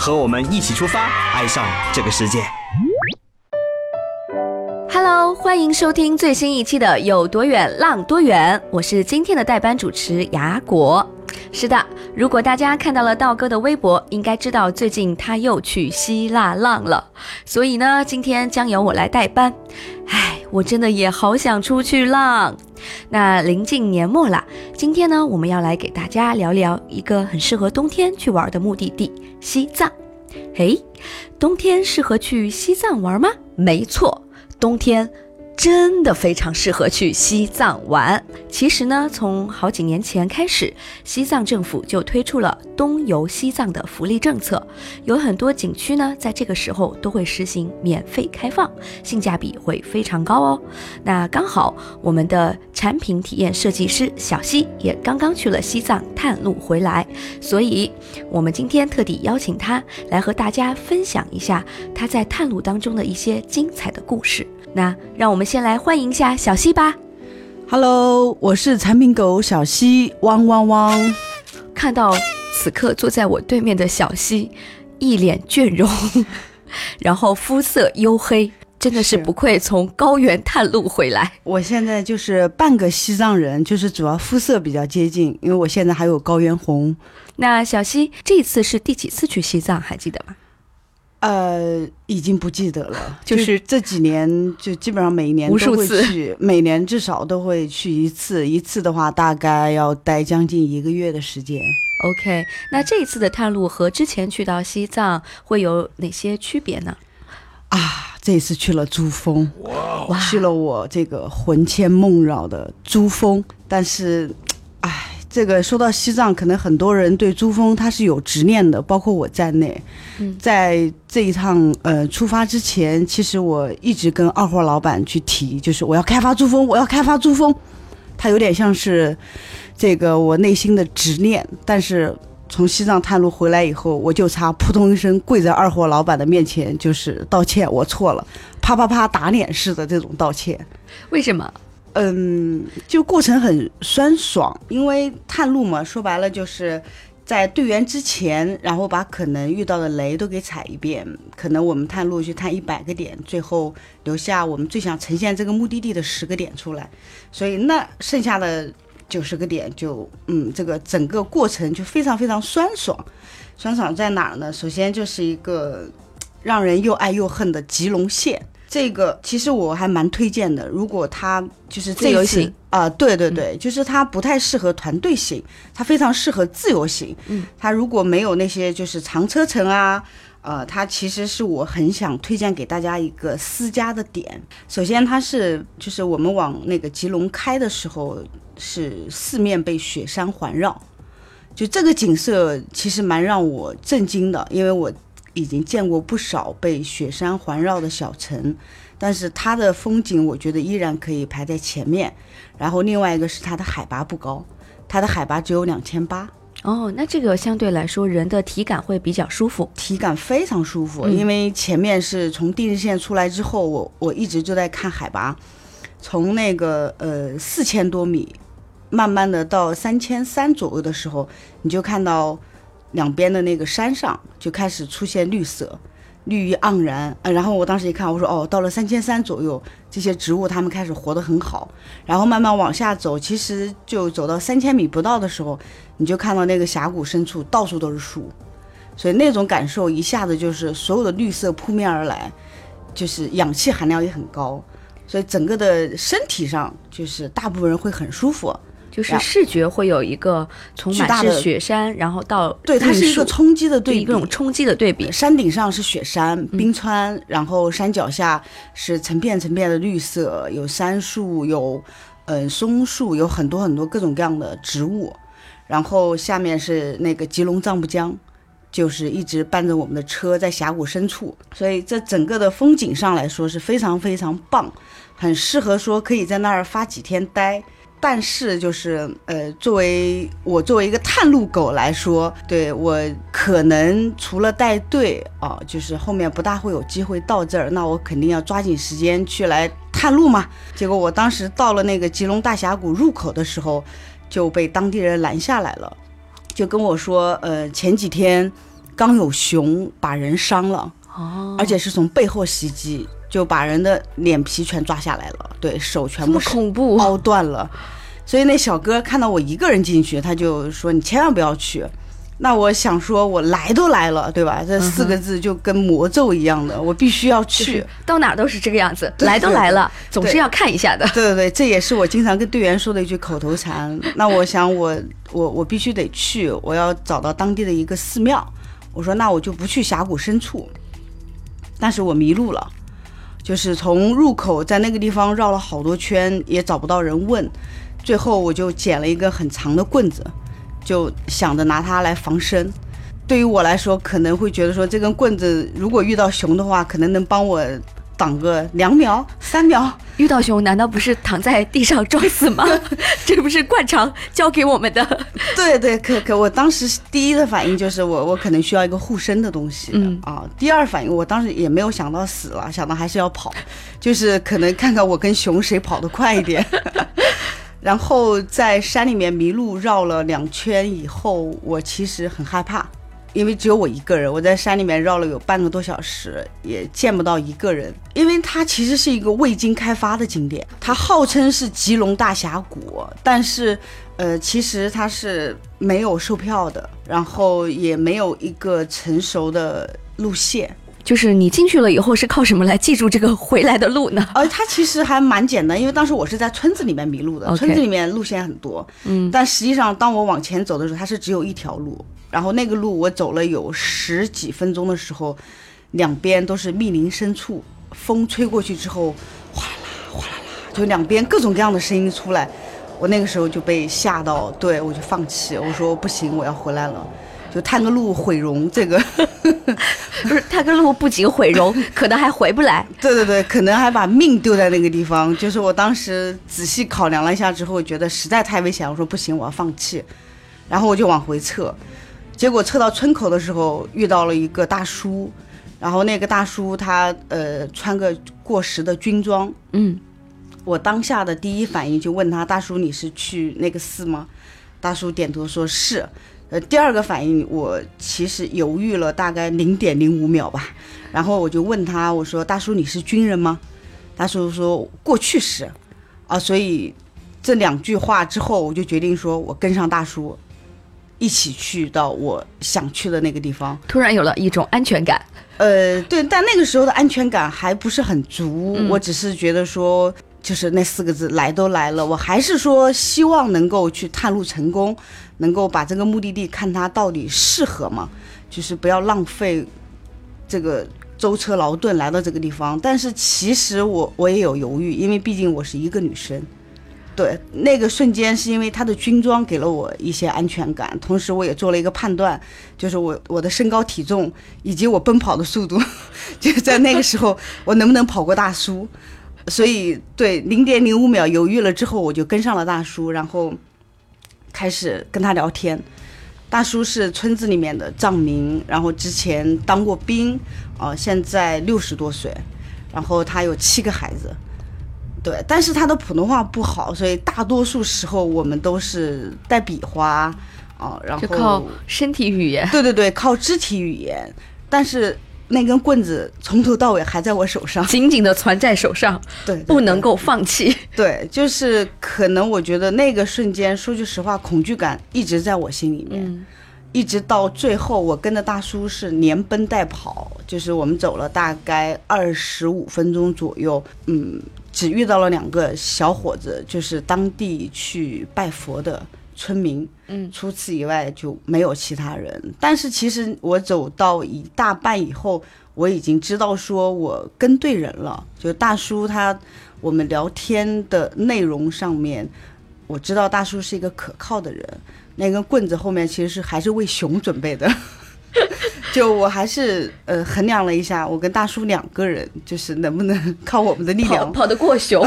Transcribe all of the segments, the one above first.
和我们一起出发，爱上这个世界。Hello，欢迎收听最新一期的《有多远浪多远》，我是今天的代班主持雅果。是的，如果大家看到了道哥的微博，应该知道最近他又去希腊浪了。所以呢，今天将由我来代班。唉，我真的也好想出去浪。那临近年末了，今天呢，我们要来给大家聊聊一个很适合冬天去玩的目的地——西藏。嘿，冬天适合去西藏玩吗？没错，冬天。真的非常适合去西藏玩。其实呢，从好几年前开始，西藏政府就推出了冬游西藏的福利政策，有很多景区呢，在这个时候都会实行免费开放，性价比会非常高哦。那刚好我们的产品体验设计师小西也刚刚去了西藏探路回来，所以我们今天特地邀请他来和大家分享一下他在探路当中的一些精彩的故事。那让我们先来欢迎一下小西吧。Hello，我是产品狗小西，汪汪汪！看到此刻坐在我对面的小西，一脸倦容，然后肤色黝黑，真的是是不愧从高原探路回来。我现在就是半个西藏人，就是主要肤色比较接近，因为我现在还有高原红。那小西这次是第几次去西藏？还记得吗？呃，已经不记得了，就是这几年，就基本上每一年都会无数次。去，每年至少都会去一次，一次的话大概要待将近一个月的时间。OK，那这一次的探路和之前去到西藏会有哪些区别呢？啊，这一次去了珠峰，哇。去了我这个魂牵梦绕的珠峰，但是，唉，这个说到西藏，可能很多人对珠峰它是有执念的，包括我在内。嗯在这一趟呃出发之前，其实我一直跟二货老板去提，就是我要开发珠峰，我要开发珠峰。它有点像是这个我内心的执念，但是。从西藏探路回来以后，我就差扑通一声跪在二货老板的面前，就是道歉，我错了，啪啪啪打脸似的这种道歉。为什么？嗯，就过程很酸爽，因为探路嘛，说白了就是在队员之前，然后把可能遇到的雷都给踩一遍。可能我们探路去探一百个点，最后留下我们最想呈现这个目的地的十个点出来，所以那剩下的九十个点就，嗯，这个整个过程就非常非常酸爽。酸爽在哪儿呢？首先就是一个让人又爱又恨的吉隆线。这个其实我还蛮推荐的，如果他就是这由行啊、对对对，就是它不太适合团队型，它非常适合自由行。嗯，它如果没有那些就是长车程啊，呃，它其实是我很想推荐给大家一个私家的点。首先，它是就是我们往那个吉隆开的时候，是四面被雪山环绕，就这个景色其实蛮让我震惊的，因为我已经见过不少被雪山环绕的小城，但是它的风景我觉得依然可以排在前面。然后另外一个是它的海拔不高，它的海拔只有两千八，哦，那这个相对来说人的体感会比较舒服。体感非常舒服。嗯因为前面是从地日线出来之后，我我一直就在看海拔，从那个呃四千多米，慢慢的到三千三左右的时候，你就看到两边的那个山上就开始出现绿色。绿意盎然，呃，然后我当时一看，我说哦，到了三千三左右，这些植物它们开始活得很好，然后慢慢往下走，其实就走到三千米不到的时候，你就看到那个峡谷深处到处都是树，所以那种感受一下子就是所有的绿色扑面而来，就是氧气含量也很高，所以整个的身体上就是大部分人会很舒服。就是视觉会有一个从满是巨大的雪山，然后到对，它是一个冲击的对比，一种冲击的对比。山顶上是雪山、冰川，然后山脚下是成片成片的绿色，有杉树，有呃松树，有很多很多各种各样的植物，然后下面是那个吉隆藏布江，就是一直伴着我们的车在峡谷深处，所以这整个的风景上来说是非常非常棒，很适合说可以在那儿发几天呆。但是就是呃，作为我作为一个探路狗来说，对我可能除了带队啊，就是后面不大会有机会到这儿，那我肯定要抓紧时间去来探路嘛。结果我当时到了那个吉隆大峡谷入口的时候，就被当地人拦下来了，就跟我说，呃，前几天刚有熊把人伤了，哦，而且是从背后袭击。就把人的脸皮全抓下来了，对手全部恐怖，凹断了。所以那小哥看到我一个人进去，他就说：“你千万不要去。”那我想说，我来都来了，对吧？这四个字就跟魔咒一样的，我必须要去。到哪儿都是这个样子，来都来了，总是要看一下的。对对对，这也是我经常跟队员说的一句口头禅。那我想我我我必须得去，我要找到当地的一个寺庙。我说那我就不去峡谷深处，但是我迷路了，就是从入口在那个地方绕了好多圈，也找不到人问。最后我就捡了一个很长的棍子，就想着拿它来防身。对于我来说，可能会觉得说这根棍子如果遇到熊的话，可能能帮我挡个两秒、三秒。遇到熊难道不是躺在地上装死吗？这不是惯常教给我们的。对对，可可，我当时第一的反应就是我我可能需要一个护身的东西，嗯啊，第二反应我当时也没有想到死了，想到还是要跑，就是可能看看我跟熊谁跑得快一点。然后在山里面迷路绕了两圈以后，我其实很害怕，因为只有我一个人，我在山里面绕了有半个多小时，也见不到一个人。因为它其实是一个未经开发的景点，它号称是吉隆大峡谷，但是呃，其实它是没有售票的，然后也没有一个成熟的路线。就是你进去了以后是靠什么来记住这个回来的路呢？呃它其实还蛮简单，因为当时我是在村子里面迷路的村子里面路线很多，嗯，但实际上当我往前走的时候，它是只有一条路，然后那个路我走了有十几分钟的时候，两边都是密林深处，风吹过去之后，哗啦啦哗啦啦，就两边各种各样的声音出来，我那个时候就被吓到，对我就放弃，我说不行，我要回来了。就探个路毁容，这个不是，他跟路不仅毁容，可能还回不来。对对对，可能还把命丢在那个地方。就是我当时仔细考量了一下之后，觉得实在太危险，我说不行，我要放弃。然后我就往回撤，结果撤到村口的时候遇到了一个大叔，然后那个大叔他呃穿个过时的军装，嗯，我当下的第一反应就问他：“大叔，你是去那个寺吗？”大叔点头说是。呃，第二个反应我其实犹豫了大概零点零五秒吧，然后我就问他：“我说大叔，你是军人吗？”大叔说：“过去是。”啊，所以这两句话之后，我就决定说我跟上大叔，一起去到我想去的那个地方。突然有了一种安全感。呃，对，但那个时候的安全感还不是很足，嗯我只是觉得说，就是那四个字来都来了，我还是说希望能够去探路成功，能够把这个目的地看它到底适合吗？就是不要浪费这个舟车劳顿来到这个地方。但是其实我我也有犹豫，因为毕竟我是一个女生。对，那个瞬间是因为他的军装给了我一些安全感，同时我也做了一个判断，就是我我的身高体重以及我奔跑的速度，就在那个时候我能不能跑过大叔？所以对零点零五秒犹豫了之后，我就跟上了大叔，然后开始跟他聊天。大叔是村子里面的藏民，然后之前当过兵，啊、现在六十多岁，然后他有七个孩子。对，但是他的普通话不好，所以大多数时候我们都是带比划啊、然后就靠身体语言。对对对，靠肢体语言。但是那根棍子从头到尾还在我手上，紧紧的攥在手上，对对不能够放弃。对，就是可能我觉得那个瞬间，说句实话，恐惧感一直在我心里面，嗯一直到最后，我跟着大叔是连奔带跑，就是我们走了大概二十五分钟左右，嗯，只遇到了两个小伙子，就是当地去拜佛的村民，嗯，除此以外就没有其他人。但是其实我走到一大半以后，我已经知道说我跟对人了，就大叔他我们聊天的内容上面，我知道大叔是一个可靠的人。那根棍子后面其实是还是为熊准备的，就我还是呃衡量了一下，我跟大叔两个人，就是能不能靠我们的力跑量跑得过熊。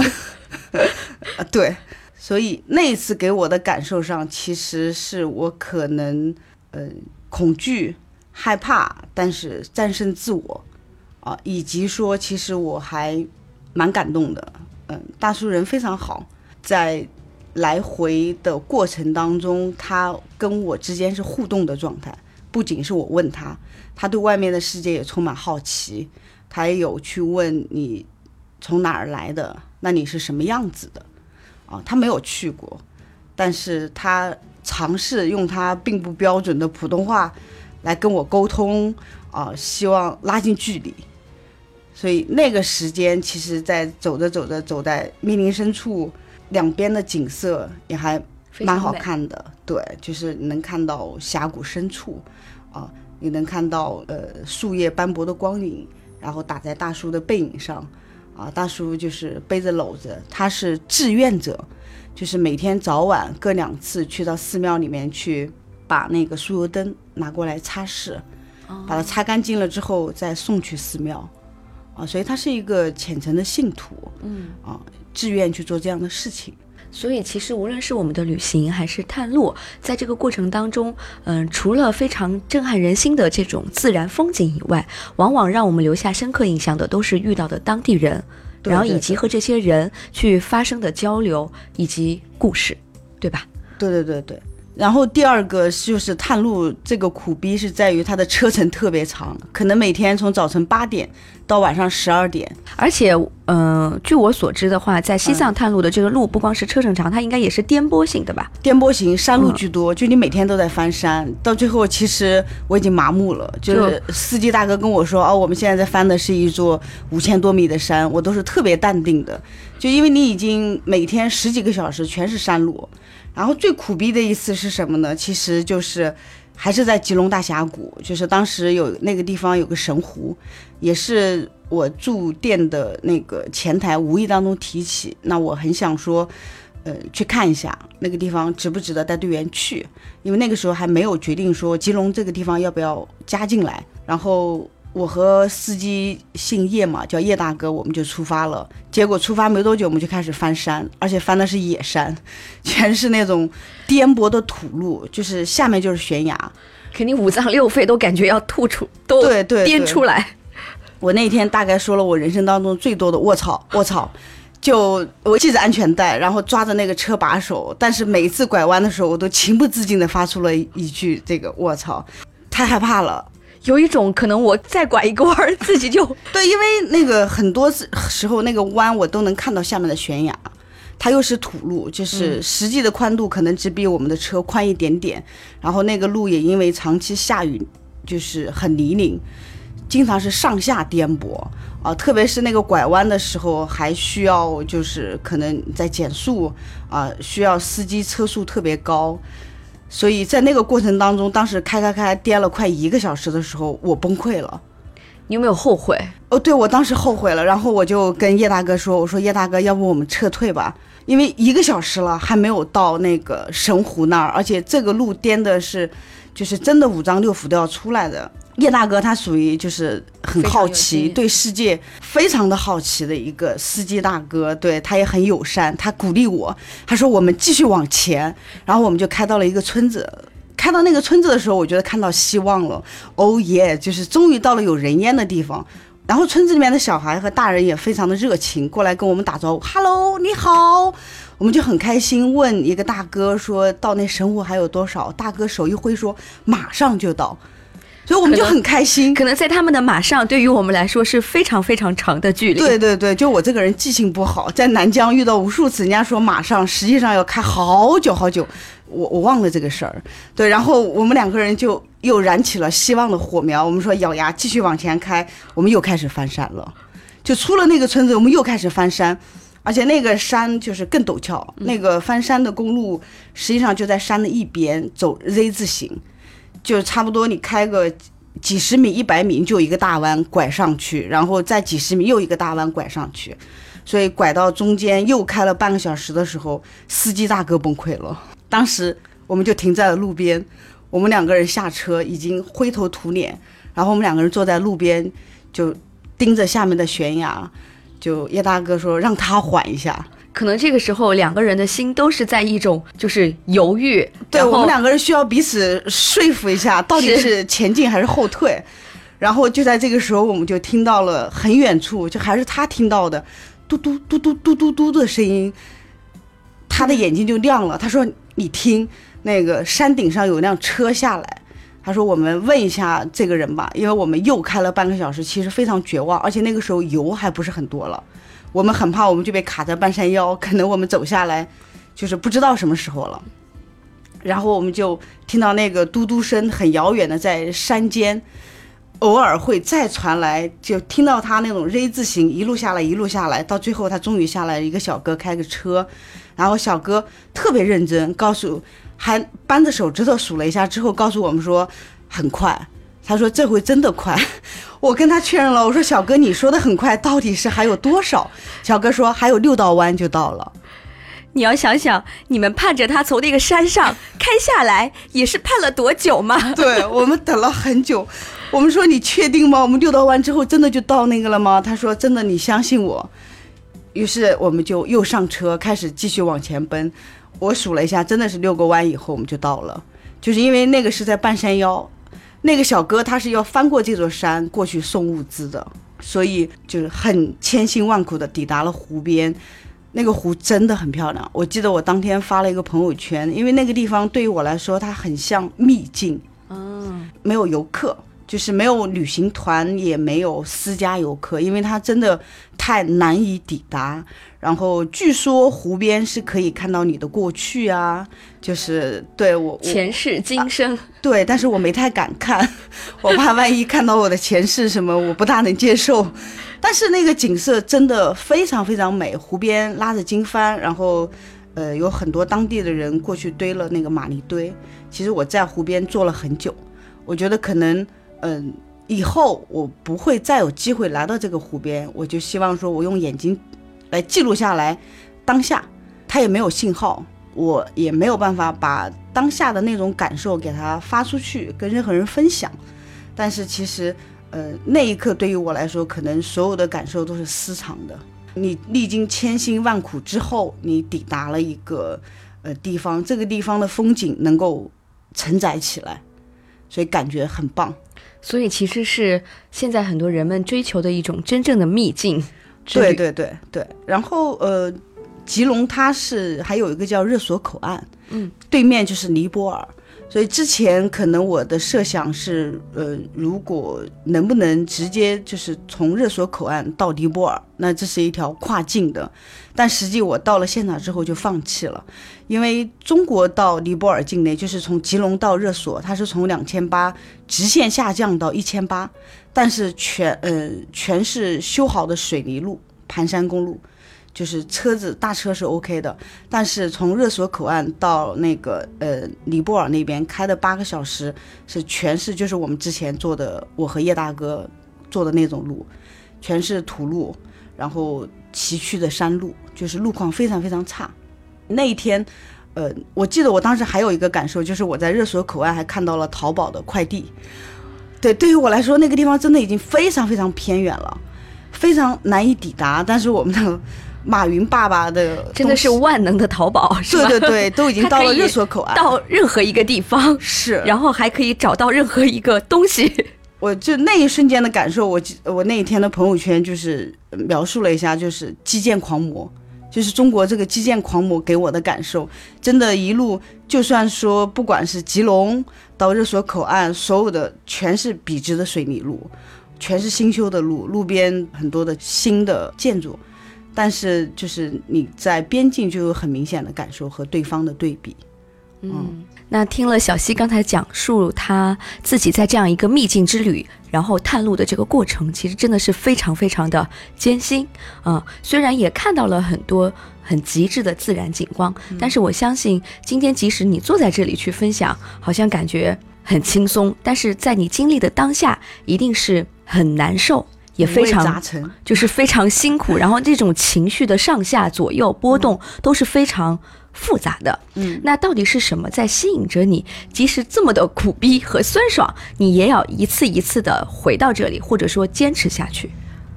啊，对，所以那一次给我的感受上，其实是我可能呃恐惧、害怕，但是战胜自我啊，以及说其实我还蛮感动的。嗯，大叔人非常好，在来回的过程当中，他跟我之间是互动的状态，不仅是我问他，他对外面的世界也充满好奇，他也有去问你从哪儿来的，那你是什么样子的。啊，他没有去过，但是他尝试用他并不标准的普通话来跟我沟通，啊，希望拉近距离。所以那个时间，其实，在走着走着，走在密林深处，两边的景色也还蛮好看的。对，就是能看到峡谷深处，啊，你能看到呃树叶斑驳的光影，然后打在大树的背影上。啊，大叔就是背着篓子，他是志愿者，就是每天早晚各两次去到寺庙里面去，把那个酥油灯拿过来擦拭，把它擦干净了之后再送去寺庙，啊，所以他是一个虔诚的信徒，嗯，啊，志愿去做这样的事情。所以，其实无论是我们的旅行还是探路，在这个过程当中，嗯，除了非常震撼人心的这种自然风景以外，往往让我们留下深刻印象的都是遇到的当地人，然后以及和这些人去发生的交流以及故事，对吧？对对对对。然后第二个就是探路这个苦逼是在于它的车程特别长，可能每天从早晨八点到晚上十二点，而且，嗯，据我所知的话，在西藏探路的这个路不光是车程长，它应该也是颠簸型的吧？颠簸型山路居多，就你每天都在翻山，到最后其实我已经麻木了。就是司机大哥跟我说，哦，我们现在在翻的是一座五千多米的山，我都是特别淡定的，就因为你已经每天十几个小时全是山路。然后最苦逼的一次是什么呢？其实就是还是在吉隆大峡谷，就是当时有那个地方有个神湖，也是我住店的那个前台无意当中提起，那我很想说，呃，去看一下那个地方值不值得带队员去，因为那个时候还没有决定说吉隆这个地方要不要加进来，然后。我和司机姓叶嘛，叫叶大哥，我们就出发了。结果出发没多久，我们就开始翻山，而且翻的是野山，全是那种颠簸的土路，就是下面就是悬崖，肯定五脏六腑都感觉要吐出，都对对颠出来。我那天大概说了我人生当中最多的“卧槽，卧槽”，就我系着安全带，然后抓着那个车把手，但是每一次拐弯的时候，我都情不自禁地发出了一句“这个卧槽”，太害怕了。有一种可能，我再拐一个弯儿，自己就 对，因为那个很多时候那个弯我都能看到下面的悬崖，它又是土路，就是实际的宽度可能只比我们的车宽一点点。然后那个路也因为长期下雨，就是很泥泞，经常是上下颠簸啊。特别是那个拐弯的时候，还需要就是可能在减速啊，需要司机车速特别高。所以在那个过程当中，当时开开开颠了快一个小时的时候，我崩溃了。你有没有后悔？哦，对，我当时后悔了。然后我就跟叶大哥说：“我说叶大哥，要不我们撤退吧？因为一个小时了还没有到那个神湖那儿，而且这个路颠的是，就是真的五脏六腑都要出来的。”叶大哥他属于就是很好奇，对世界非常的好奇的一个司机大哥，对他也很友善，他鼓励我，他说我们继续往前，然后我们就开到了一个村子，开到那个村子的时候，我觉得看到希望了，哦耶，就是终于到了有人烟的地方，然后村子里面的小孩和大人也非常的热情，过来跟我们打招呼，Hello，你好，我们就很开心，问一个大哥说到那神湖还有多少，大哥手一挥说马上就到。所以我们就很开心，可能在他们的马上，对于我们来说是非常非常长的距离。对对对，就我这个人记性不好，在南疆遇到无数次，人家说马上，实际上要开好久好久，我我忘了这个事儿。对，然后我们两个人就又燃起了希望的火苗，我们说咬牙继续往前开，我们又开始翻山了。就出了那个村子，我们又开始翻山，而且那个山就是更陡峭，那个翻山的公路实际上就在山的一边，走 Z 字形。就差不多，你开个几十米、一百米，就一个大弯拐上去，然后再几十米又一个大弯拐上去，所以拐到中间又开了半个小时的时候，司机大哥崩溃了。当时我们就停在了路边，我们两个人下车，已经灰头土脸，然后我们两个人坐在路边，就盯着下面的悬崖。就叶大哥说让他缓一下，可能这个时候两个人的心都是在一种就是犹豫。对我们两个人需要彼此说服一下，到底是前进还是后退。然后就在这个时候，我们就听到了很远处，就还是他听到的嘟嘟嘟嘟嘟嘟嘟的声音。他的眼睛就亮了，他说：“你听，那个山顶上有辆车下来。”他说：“我们问一下这个人吧，因为我们又开了半个小时，其实非常绝望，而且那个时候油还不是很多了，我们很怕我们就被卡在半山腰，可能我们走下来就是不知道什么时候了。然后我们就听到那个嘟嘟声很遥远的在山间，偶尔会再传来，就听到他那种 Z 字形一路下来一路下来，到最后他终于下来，一个小哥开个车，然后小哥特别认真告诉。”还扳着手指头数了一下之后，告诉我们说很快。他说这回真的快。我跟他确认了，我说小哥你说的很快，到底是还有多少？小哥说还有六道弯就到了。你要想想，你们盼着他从那个山上开下来，也是盼了多久吗？对我们等了很久。我们说你确定吗？我们六道弯之后真的就到那个了吗？他说真的，你相信我。于是我们就又上车，开始继续往前奔。我数了一下，真的是六个弯以后我们就到了，就是因为那个是在半山腰，那个小哥他是要翻过这座山过去送物资的，所以就是很千辛万苦的抵达了湖边。那个湖真的很漂亮，我记得我当天发了一个朋友圈，因为那个地方对于我来说它很像秘境，嗯，没有游客。就是没有旅行团，也没有私家游客，因为它真的太难以抵达。然后据说湖边是可以看到你的过去啊，就是对我前世今生，对，但是我没太敢看，我怕万一看到我的前世什么，我不大能接受。但是那个景色真的非常非常美，湖边拉着经幡，然后呃有很多当地的人过去堆了那个玛尼堆。其实我在湖边坐了很久，我觉得可能。嗯，以后我不会再有机会来到这个湖边，我就希望说，我用眼睛来记录下来当下，它也没有信号，我也没有办法把当下的那种感受给它发出去，跟任何人分享。但是其实，呃，那一刻对于我来说，可能所有的感受都是私藏的。你历经千辛万苦之后，你抵达了一个呃地方，这个地方的风景能够承载起来，所以感觉很棒。所以其实是现在很多人们追求的一种真正的秘境。对对对对。然后呃，吉隆它是还有一个叫热索口岸，嗯，对面就是尼泊尔。所以之前可能我的设想是，呃，如果能不能直接就是从热索口岸到尼泊尔，那这是一条跨境的。但实际我到了现场之后就放弃了，因为中国到尼泊尔境内就是从吉隆到热索，它是从两千八直线下降到一千八，但是全呃全是修好的水泥路，盘山公路。就是车子大车是 OK 的，但是从热索口岸到那个呃尼泊尔那边开的八个小时，是全是就是我们之前坐的我和叶大哥坐的那种路，全是土路，然后崎岖的山路，就是路况非常非常差。那一天，呃，我记得我当时还有一个感受，就是我在热索口岸还看到了淘宝的快递。对，对于我来说，那个地方真的已经非常非常偏远了，非常难以抵达。但是我们的。马云爸爸的真的是万能的淘宝，对对对，都已经到了热索口岸，到任何一个地方是，然后还可以找到任何一个东西。我就那一瞬间的感受，我我那一天的朋友圈就是描述了一下，就是基建狂魔，就是中国这个基建狂魔给我的感受，真的，一路就算说不管是吉隆到热索口岸，所有的全是笔直的水泥路，全是新修的路，路边很多的新的建筑。但是，就是你在边境就有很明显的感受和对方的对比。嗯，那听了小溪刚才讲述他自己在这样一个秘境之旅，然后探路的这个过程，其实真的是非常非常的艰辛啊。虽然也看到了很多很极致的自然景观，但是我相信今天即使你坐在这里去分享，好像感觉很轻松，但是在你经历的当下，一定是很难受。也非常。就是非常辛苦，然后这种情绪的上下左右波动都是非常复杂的。嗯，那到底是什么在吸引着你？即使这么的苦逼和酸爽，你也要一次一次的回到这里，或者说坚持下去。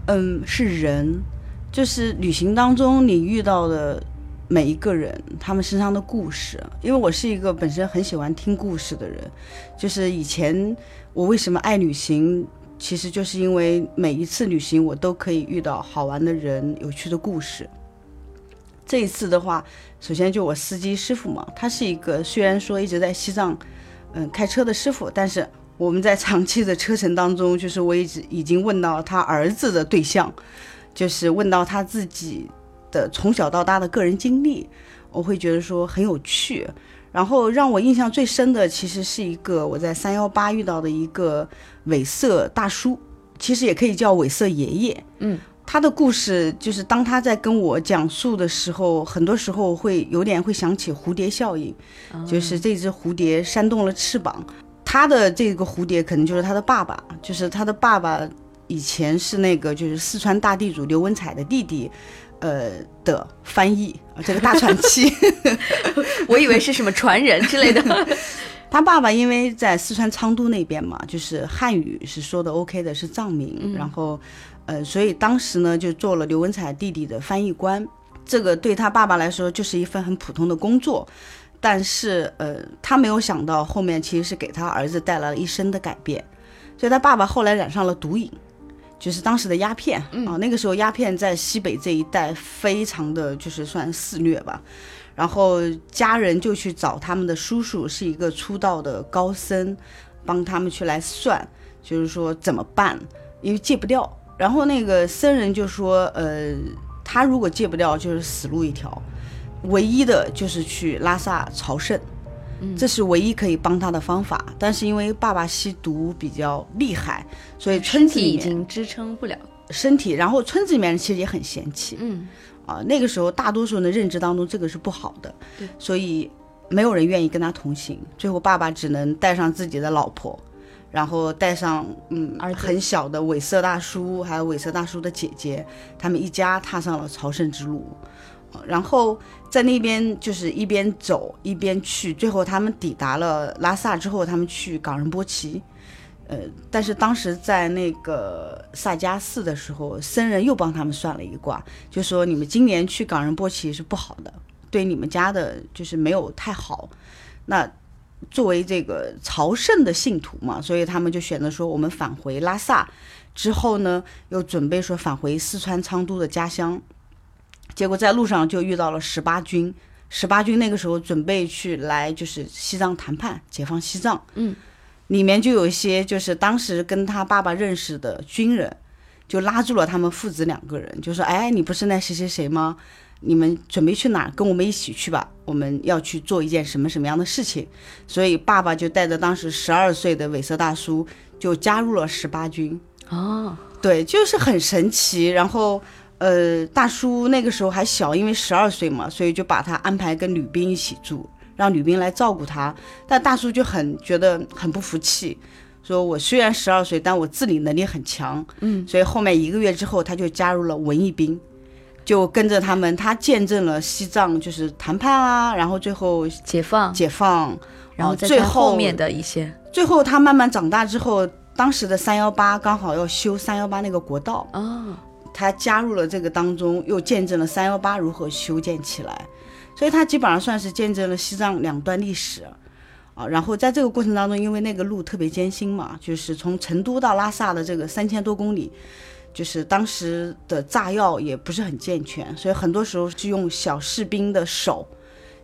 嗯，是人，就是旅行当中你遇到的每一个人，他们身上的故事。因为我是一个本身很喜欢听故事的人，就是以前我为什么爱旅行，其实就是因为每一次旅行我都可以遇到好玩的人、有趣的故事。这一次的话，首先就我司机师傅嘛，他是一个虽然说一直在西藏，嗯，开车的师傅，但是我们在长期的车程当中，就是我一直已经问到他儿子的对象，就是问到他自己的从小到大的个人经历，我会觉得说很有趣。然后让我印象最深的，其实是一个我在三幺八遇到的一个伪色大叔，其实也可以叫伪色爷爷。嗯，他的故事就是当他在跟我讲述的时候，很多时候会有点会想起蝴蝶效应，就是这只蝴蝶扇动了翅膀，他的这个蝴蝶可能就是他的爸爸，就是他的爸爸以前是那个就是四川大地主刘文彩的弟弟，呃的翻译，啊这个大传奇。我以为是什么传人之类的。他爸爸因为在四川昌都那边嘛，就是汉语是说的 OK 的，是藏民，然后，呃，所以当时呢就做了刘文彩弟弟的翻译官。这个对他爸爸来说就是一份很普通的工作，但是呃，他没有想到后面其实是给他儿子带来了一生的改变。所以他爸爸后来染上了毒瘾，就是当时的鸦片、啊，那个时候鸦片在西北这一带非常的就是算肆虐吧。然后家人就去找他们的叔叔，是一个出道的高僧，帮他们去来算，就是说怎么办，因为戒不掉。然后那个僧人就说，呃，他如果戒不掉，就是死路一条，唯一的就是去拉萨朝圣，这是唯一可以帮他的方法。但是因为爸爸吸毒比较厉害，所以村身体已子里面经支撑不了。身体，然后村子里面其实也很嫌弃，嗯，啊，那个时候大多数人的认知当中，这个是不好的，对，所以没有人愿意跟他同行。最后，爸爸只能带上自己的老婆，然后带上嗯儿子很小的伪色大叔，还有伪色大叔的姐姐，他们一家踏上了朝圣之路。啊然后在那边就是一边走一边去，最后他们抵达了拉萨之后，他们去冈仁波齐。呃，但是当时在那个萨迦寺的时候，僧人又帮他们算了一卦，就说你们今年去冈仁波齐是不好的，对你们家的就是没有太好。那作为这个朝圣的信徒嘛，所以他们就选择说，我们返回拉萨之后呢，又准备说返回四川昌都的家乡。结果在路上就遇到了十八军，十八军那个时候准备去来就是西藏谈判，解放西藏。嗯，里面就有一些就是当时跟他爸爸认识的军人，就拉住了他们父子两个人，就说：“哎，你不是那谁谁谁吗？你们准备去哪儿？跟我们一起去吧，我们要去做一件什么什么样的事情。”所以爸爸就带着当时十二岁的韦瑟大叔就加入了十八军。哦，对，就是很神奇。然后，呃，大叔那个时候还小，因为十二岁嘛，所以就把他安排跟女兵一起住，让女兵来照顾他。但大叔就很觉得很不服气，说我虽然十二岁，但我自理能力很强。嗯，所以后面一个月之后，他就加入了文艺兵，就跟着他们，他见证了西藏就是谈判啊，然后最后解放，解放，然后最后后面的一些。最后他慢慢长大之后，当时的三幺八刚好要修三幺八那个国道。哦，他加入了这个当中，又见证了三幺八如何修建起来，所以他基本上算是见证了西藏两段历史啊。然后在这个过程当中，因为那个路特别艰辛嘛，就是从成都到拉萨的这个三千多公里，就是当时的炸药也不是很健全，所以很多时候是用小士兵的手，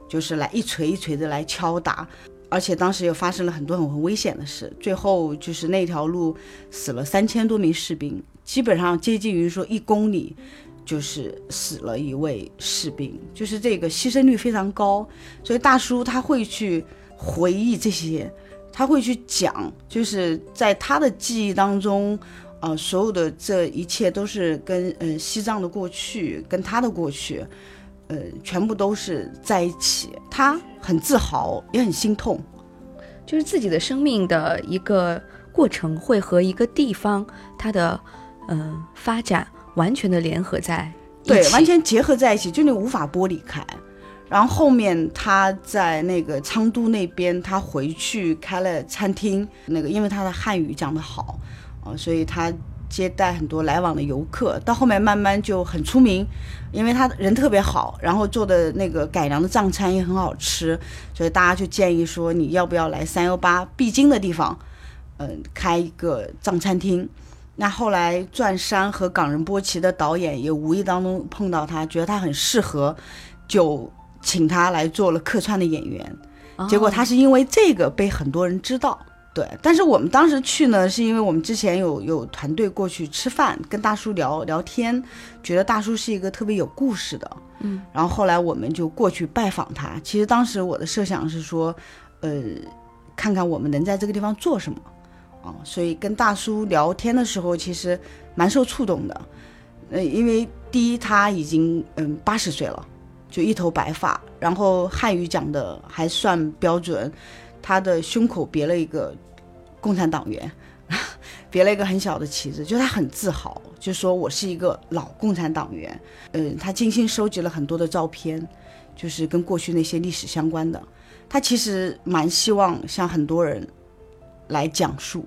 就是来一锤一锤的来敲打。而且当时又发生了很多很很危险的事，最后就是那条路死了三千多名士兵，基本上接近于说一公里就是死了一位士兵，就是这个牺牲率非常高。所以大叔他会去回忆这些，他会去讲，就是在他的记忆当中，呃，所有的这一切都是跟呃西藏的过去，跟他的过去，呃，全部都是在一起。他很自豪，也很心痛。就是自己的生命的一个过程，会和一个地方它的嗯发展完全的联合在对，完全结合在一起，就你无法剥离开。然后后面他在那个昌都那边，他回去开了餐厅，那个因为他的汉语讲得好，啊、所以他接待很多来往的游客。到后面慢慢就很出名，因为他人特别好，然后做的那个改良的藏餐也很好吃，所以大家就建议说，你要不要来三幺八必经的地方，嗯、开一个藏餐厅。那后来《钻山》和《港人波奇》的导演也无意当中碰到他，觉得他很适合，就请他来做了客串的演员。结果他是因为这个被很多人知道。对，但是我们当时去呢，是因为我们之前有有团队过去吃饭，跟大叔聊聊天，觉得大叔是一个特别有故事的，嗯，然后后来我们就过去拜访他。其实当时我的设想是说，呃，看看我们能在这个地方做什么，啊，所以跟大叔聊天的时候，其实蛮受触动的，呃，因为第一他已经嗯八十岁了，就一头白发，然后汉语讲的还算标准，他的胸口别了一个共产党员，别了一个很小的旗子，就他很自豪，就说我是一个老共产党员。嗯，他精心收集了很多的照片，就是跟过去那些历史相关的。他其实蛮希望像很多人来讲述，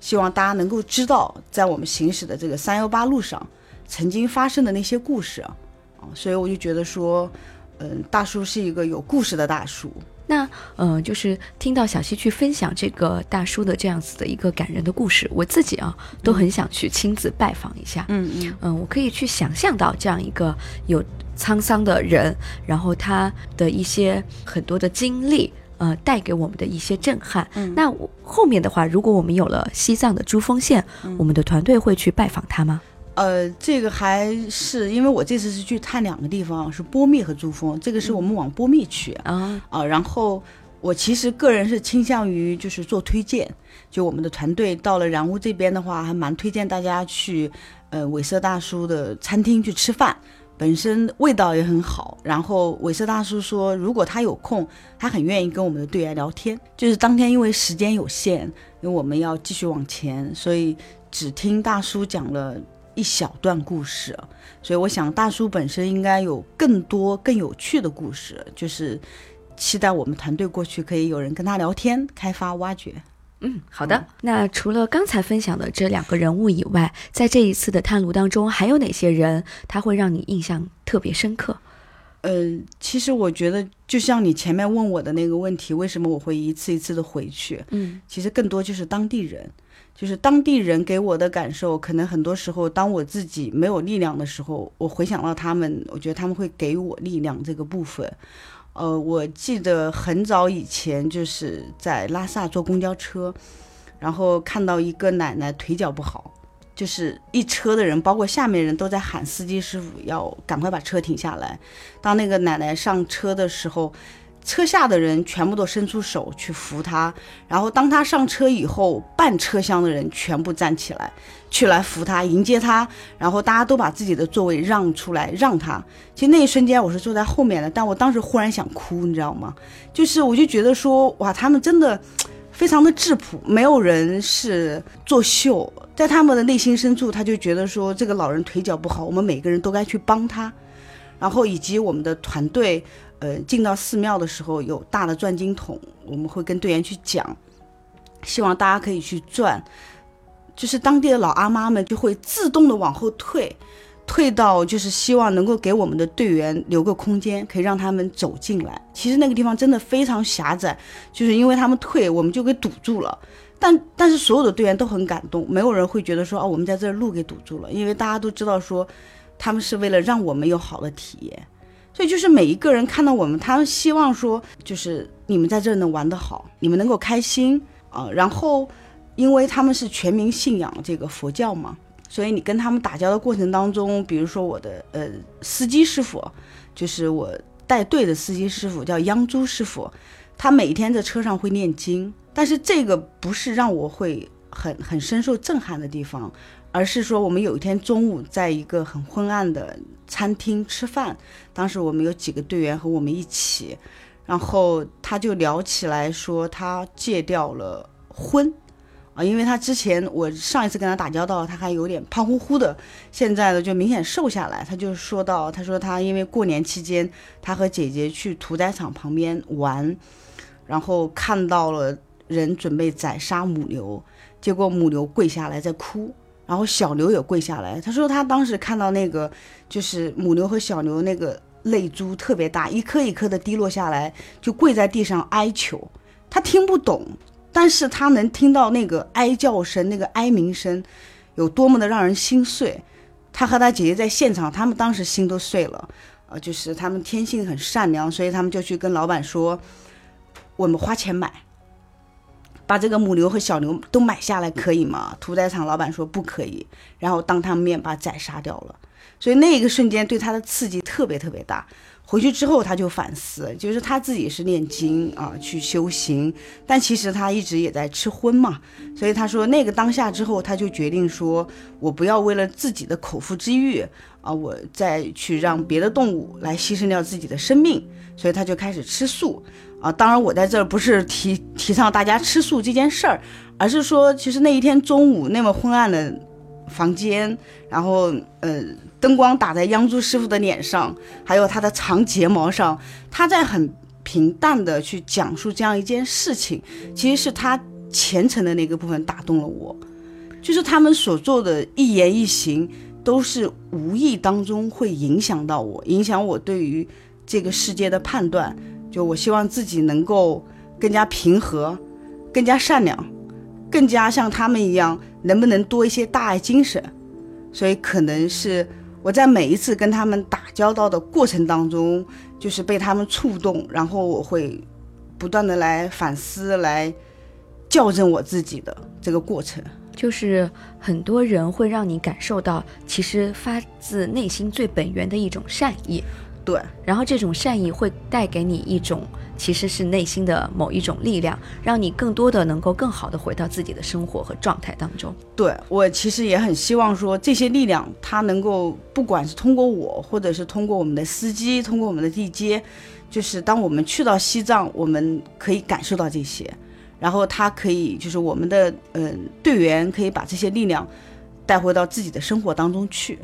希望大家能够知道，在我们行驶的这个三幺八路上曾经发生的那些故事啊。啊所以我就觉得说，嗯，大叔是一个有故事的大叔。那呃，就是听到小溪去分享这个大叔的这样子的一个感人的故事，我自己啊都很想去亲自拜访一下。嗯嗯嗯，我可以去想象到这样一个有沧桑的人，然后他的一些很多的经历。呃，带给我们的一些震撼。嗯那我后面的话，如果我们有了西藏的珠峰县，嗯我们的团队会去拜访他吗？呃，这个还是因为我这次是去探两个地方，是波密和珠峰。这个是我们往波密去啊、啊，然后我其实个人是倾向于就是做推荐，就我们的团队到了然乌这边的话，还蛮推荐大家去呃韦瑟大叔的餐厅去吃饭。本身味道也很好，然后韦瑟大叔说，如果他有空，他很愿意跟我们的队员聊天。就是当天因为时间有限，因为我们要继续往前，所以只听大叔讲了一小段故事。所以我想，大叔本身应该有更多更有趣的故事，就是期待我们团队过去可以有人跟他聊天、开发、挖掘。嗯，好的。那除了刚才分享的这两个人物以外，在这一次的探路当中，还有哪些人他会让你印象特别深刻？呃，其实我觉得，就像你前面问我的那个问题，为什么我会一次一次的回去？嗯其实更多就是当地人，就是当地人给我的感受，可能很多时候，当我自己没有力量的时候，我回想到他们，我觉得他们会给我力量这个部分。呃，我记得很早以前就是在拉萨坐公交车，然后看到一个奶奶腿脚不好，就是一车的人，包括下面人都在喊司机师傅要赶快把车停下来。当那个奶奶上车的时候，车下的人全部都伸出手去扶他，然后当他上车以后，半车厢的人全部站起来去来扶他、迎接他，然后大家都把自己的座位让出来让他。其实那一瞬间我是坐在后面的，但我当时忽然想哭，你知道吗？就是我就觉得说，哇，他们真的。非常的质朴，没有人是作秀，在他们的内心深处，他就觉得说这个老人腿脚不好，我们每个人都该去帮他。然后以及我们的团队，呃，进到寺庙的时候有大的转经筒，我们会跟队员去讲，希望大家可以去转，就是当地的老阿妈们就会自动的往后退，退到就是希望能够给我们的队员留个空间，可以让他们走进来。其实那个地方真的非常狭窄，就是因为他们退，我们就给堵住了。但但是所有的队员都很感动，没有人会觉得说啊，我们在这儿路给堵住了，因为大家都知道说，他们是为了让我们有好的体验。所以就是每一个人看到我们，他希望说，就是你们在这能玩得好，你们能够开心啊、然后，因为他们是全民信仰这个佛教嘛，所以你跟他们打交道过程当中，比如说我的呃司机师傅，就是我带队的司机师傅叫央珠师傅，他每天在车上会念经，但是这个不是让我会很很深受震撼的地方，而是说我们有一天中午在一个很昏暗的餐厅吃饭，当时我们有几个队员和我们一起，然后他就聊起来说他戒掉了荤。啊，因为他之前我上一次跟他打交道，他还有点胖乎乎的，现在呢就明显瘦下来。他就说到，他说他因为过年期间，他和姐姐去屠宰场旁边玩，然后看到了人准备宰杀母牛，结果母牛跪下来在哭，然后小牛也跪下来。他说他当时看到那个就是母牛和小牛那个泪珠特别大，一颗一颗的滴落下来，就跪在地上哀求。他听不懂。但是他能听到那个哀叫声，那个哀鸣声，有多么的让人心碎。他和他姐姐在现场，他们当时心都碎了。呃，就是他们天性很善良，所以他们就去跟老板说：“我们花钱买，把这个母牛和小牛都买下来，可以吗？”屠宰场老板说不可以，然后当他们面把宰杀掉了。所以那一个瞬间对他的刺激特别特别大。回去之后，他就反思，就是他自己是念经啊，去修行，但其实他一直也在吃荤嘛。所以他说，那个当下之后，他就决定说，我不要为了自己的口腹之欲啊，我再去让别的动物来牺牲掉自己的生命。所以他就开始吃素啊。当然，我在这儿不是提提倡大家吃素这件事儿，而是说，其实那一天中午那么昏暗的房间，然后呃。灯光打在央珠师傅的脸上，还有他的长睫毛上，他在很平淡的去讲述这样一件事情，其实是他虔诚的那个部分打动了我，就是他们所做的一言一行都是无意当中会影响到我，影响我对于这个世界的判断。就我希望自己能够更加平和，更加善良，更加像他们一样，能不能多一些大爱精神？所以可能是。我在每一次跟他们打交道的过程当中，就是被他们触动，然后我会不断的来反思，来校正我自己的这个过程。就是很多人会让你感受到，其实发自内心最本源的一种善意。对，然后这种善意会带给你一种。其实是内心的某一种力量，让你更多的能够更好的回到自己的生活和状态当中。对我其实也很希望说，这些力量它能够，不管是通过我，或者是通过我们的司机，通过我们的地接，就是当我们去到西藏，我们可以感受到这些，然后它可以就是我们的嗯队员可以把这些力量带回到自己的生活当中去。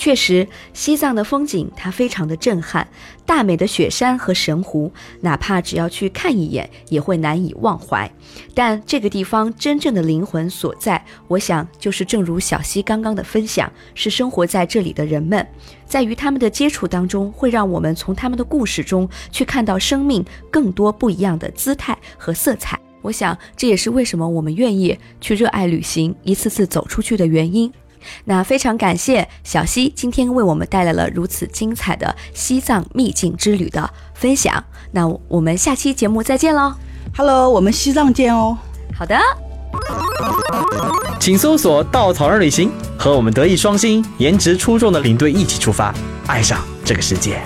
确实，西藏的风景它非常的震撼，大美的雪山和神湖，哪怕只要去看一眼，也会难以忘怀。但这个地方真正的灵魂所在，我想就是正如小溪刚刚的分享，是生活在这里的人们，在与他们的接触当中，会让我们从他们的故事中去看到生命更多不一样的姿态和色彩。我想这也是为什么我们愿意去热爱旅行，一次次走出去的原因。那非常感谢小溪今天为我们带来了如此精彩的西藏秘境之旅的分享。那我们下期节目再见喽！Hello，我们西藏见哦。好的，请搜索“稻草人旅行”，和我们德艺双馨、颜值出众的领队一起出发，爱上这个世界。